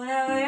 Oh,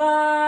Se